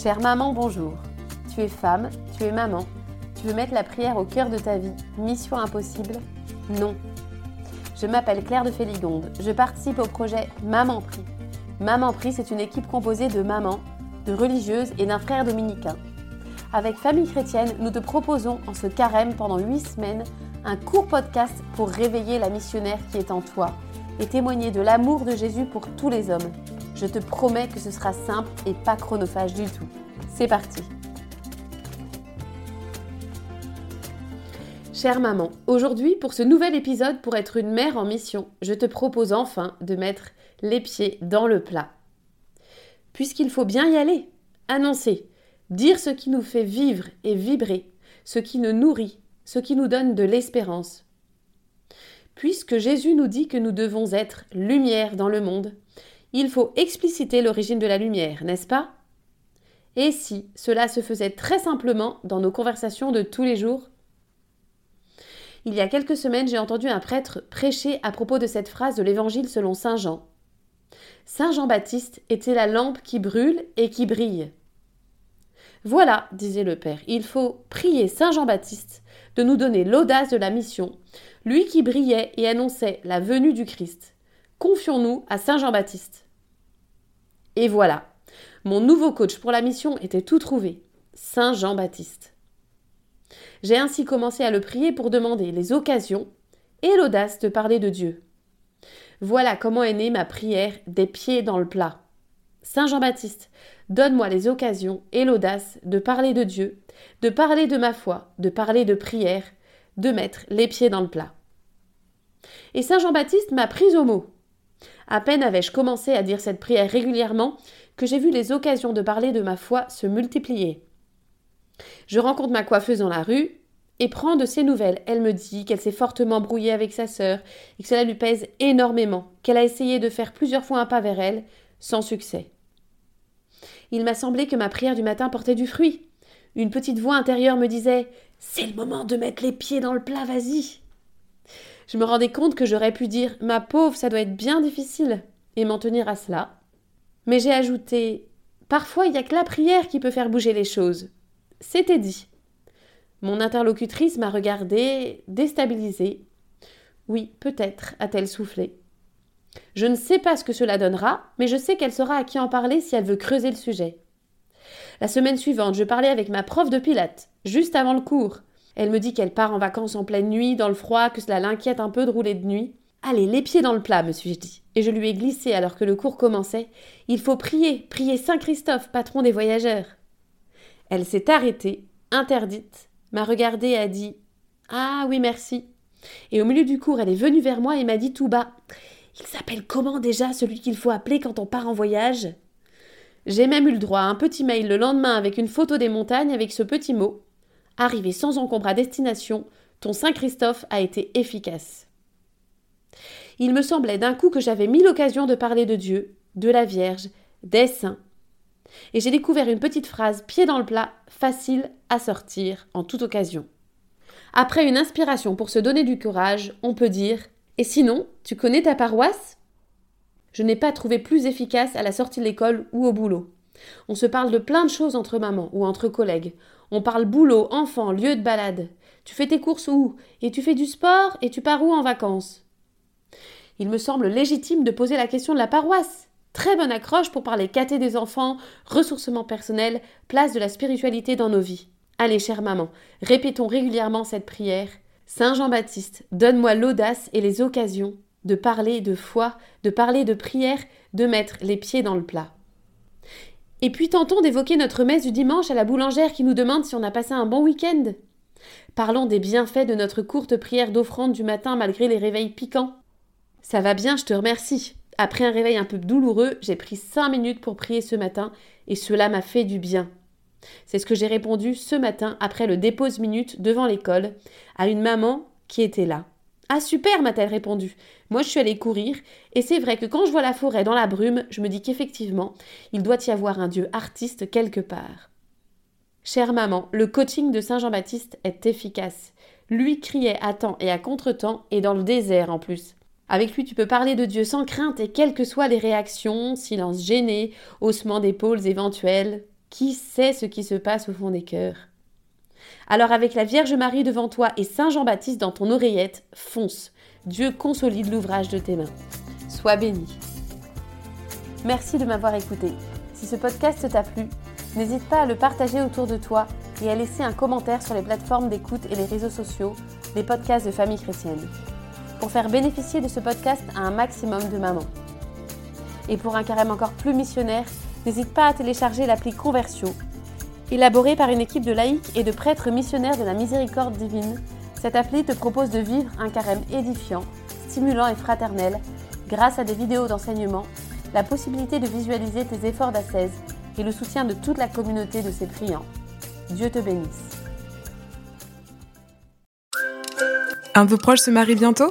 Chère maman, bonjour. Tu es femme, tu es maman. Tu veux mettre la prière au cœur de ta vie. Mission impossible Non. Je m'appelle Claire de Féligonde. Je participe au projet Maman Prie. Maman Prie, c'est une équipe composée de mamans, de religieuses et d'un frère dominicain. Avec Famille Chrétienne, nous te proposons en ce carême pendant 8 semaines un court podcast pour réveiller la missionnaire qui est en toi et témoigner de l'amour de Jésus pour tous les hommes. Je te promets que ce sera simple et pas chronophage du tout. C'est parti Chère maman, aujourd'hui pour ce nouvel épisode pour être une mère en mission, je te propose enfin de mettre les pieds dans le plat. Puisqu'il faut bien y aller, annoncer, dire ce qui nous fait vivre et vibrer, ce qui nous nourrit, ce qui nous donne de l'espérance. Puisque Jésus nous dit que nous devons être lumière dans le monde, il faut expliciter l'origine de la lumière, n'est-ce pas? Et si cela se faisait très simplement dans nos conversations de tous les jours? Il y a quelques semaines, j'ai entendu un prêtre prêcher à propos de cette phrase de l'Évangile selon Saint Jean. Saint Jean-Baptiste était la lampe qui brûle et qui brille. Voilà, disait le Père, il faut prier Saint Jean-Baptiste de nous donner l'audace de la mission, lui qui brillait et annonçait la venue du Christ. Confions-nous à Saint Jean-Baptiste. Et voilà, mon nouveau coach pour la mission était tout trouvé, Saint Jean-Baptiste. J'ai ainsi commencé à le prier pour demander les occasions et l'audace de parler de Dieu. Voilà comment est née ma prière des pieds dans le plat. Saint Jean-Baptiste, donne-moi les occasions et l'audace de parler de Dieu, de parler de ma foi, de parler de prière, de mettre les pieds dans le plat. Et Saint Jean-Baptiste m'a prise au mot. À peine avais-je commencé à dire cette prière régulièrement que j'ai vu les occasions de parler de ma foi se multiplier. Je rencontre ma coiffeuse dans la rue et prends de ses nouvelles. Elle me dit qu'elle s'est fortement brouillée avec sa sœur et que cela lui pèse énormément, qu'elle a essayé de faire plusieurs fois un pas vers elle, sans succès. Il m'a semblé que ma prière du matin portait du fruit. Une petite voix intérieure me disait C'est le moment de mettre les pieds dans le plat, vas-y je me rendais compte que j'aurais pu dire Ma pauvre, ça doit être bien difficile, et m'en tenir à cela. Mais j'ai ajouté Parfois, il n'y a que la prière qui peut faire bouger les choses. C'était dit. Mon interlocutrice m'a regardée, déstabilisée. Oui, peut-être, a-t-elle soufflé. Je ne sais pas ce que cela donnera, mais je sais qu'elle saura à qui en parler si elle veut creuser le sujet. La semaine suivante, je parlais avec ma prof de pilates, juste avant le cours. Elle me dit qu'elle part en vacances en pleine nuit, dans le froid, que cela l'inquiète un peu de rouler de nuit. Allez, les pieds dans le plat, me suis-je dit. Et je lui ai glissé alors que le cours commençait. Il faut prier, prier Saint Christophe, patron des voyageurs. Elle s'est arrêtée, interdite, m'a regardée et a dit Ah oui, merci. Et au milieu du cours, elle est venue vers moi et m'a dit tout bas Il s'appelle comment déjà celui qu'il faut appeler quand on part en voyage? J'ai même eu le droit à un petit mail le lendemain avec une photo des montagnes avec ce petit mot Arrivé sans encombre à destination, ton Saint Christophe a été efficace. Il me semblait d'un coup que j'avais mille occasions de parler de Dieu, de la Vierge, des saints. Et j'ai découvert une petite phrase pied dans le plat, facile à sortir en toute occasion. Après une inspiration pour se donner du courage, on peut dire Et sinon, tu connais ta paroisse? Je n'ai pas trouvé plus efficace à la sortie de l'école ou au boulot. On se parle de plein de choses entre mamans ou entre collègues. On parle boulot, enfant, lieu de balade. Tu fais tes courses où? Et tu fais du sport? Et tu pars où en vacances? Il me semble légitime de poser la question de la paroisse. Très bonne accroche pour parler caté des enfants, ressourcement personnel, place de la spiritualité dans nos vies. Allez, chère maman, répétons régulièrement cette prière. Saint Jean-Baptiste, donne-moi l'audace et les occasions de parler de foi, de parler de prière, de mettre les pieds dans le plat. Et puis tentons d'évoquer notre messe du dimanche à la boulangère qui nous demande si on a passé un bon week-end. Parlons des bienfaits de notre courte prière d'offrande du matin malgré les réveils piquants. Ça va bien, je te remercie. Après un réveil un peu douloureux, j'ai pris cinq minutes pour prier ce matin et cela m'a fait du bien. C'est ce que j'ai répondu ce matin après le dépose minute devant l'école à une maman qui était là. Ah super, m'a-t-elle répondu. Moi je suis allée courir, et c'est vrai que quand je vois la forêt dans la brume, je me dis qu'effectivement, il doit y avoir un Dieu artiste quelque part. Chère maman, le coaching de Saint Jean-Baptiste est efficace. Lui criait à temps et à contre-temps, et dans le désert en plus. Avec lui, tu peux parler de Dieu sans crainte et quelles que soient les réactions, silence gêné, haussement d'épaules éventuels. Qui sait ce qui se passe au fond des cœurs? Alors avec la Vierge Marie devant toi et Saint Jean-Baptiste dans ton oreillette, fonce. Dieu consolide l'ouvrage de tes mains. Sois béni. Merci de m'avoir écouté. Si ce podcast t'a plu, n'hésite pas à le partager autour de toi et à laisser un commentaire sur les plateformes d'écoute et les réseaux sociaux des podcasts de famille chrétienne. Pour faire bénéficier de ce podcast à un maximum de mamans. Et pour un carême encore plus missionnaire, n'hésite pas à télécharger l'appli Conversion. Élaborée par une équipe de laïcs et de prêtres missionnaires de la miséricorde divine, cette appli te propose de vivre un carême édifiant, stimulant et fraternel, grâce à des vidéos d'enseignement, la possibilité de visualiser tes efforts d'ascèse et le soutien de toute la communauté de ces priants. Dieu te bénisse. Un de vos proches se marie bientôt?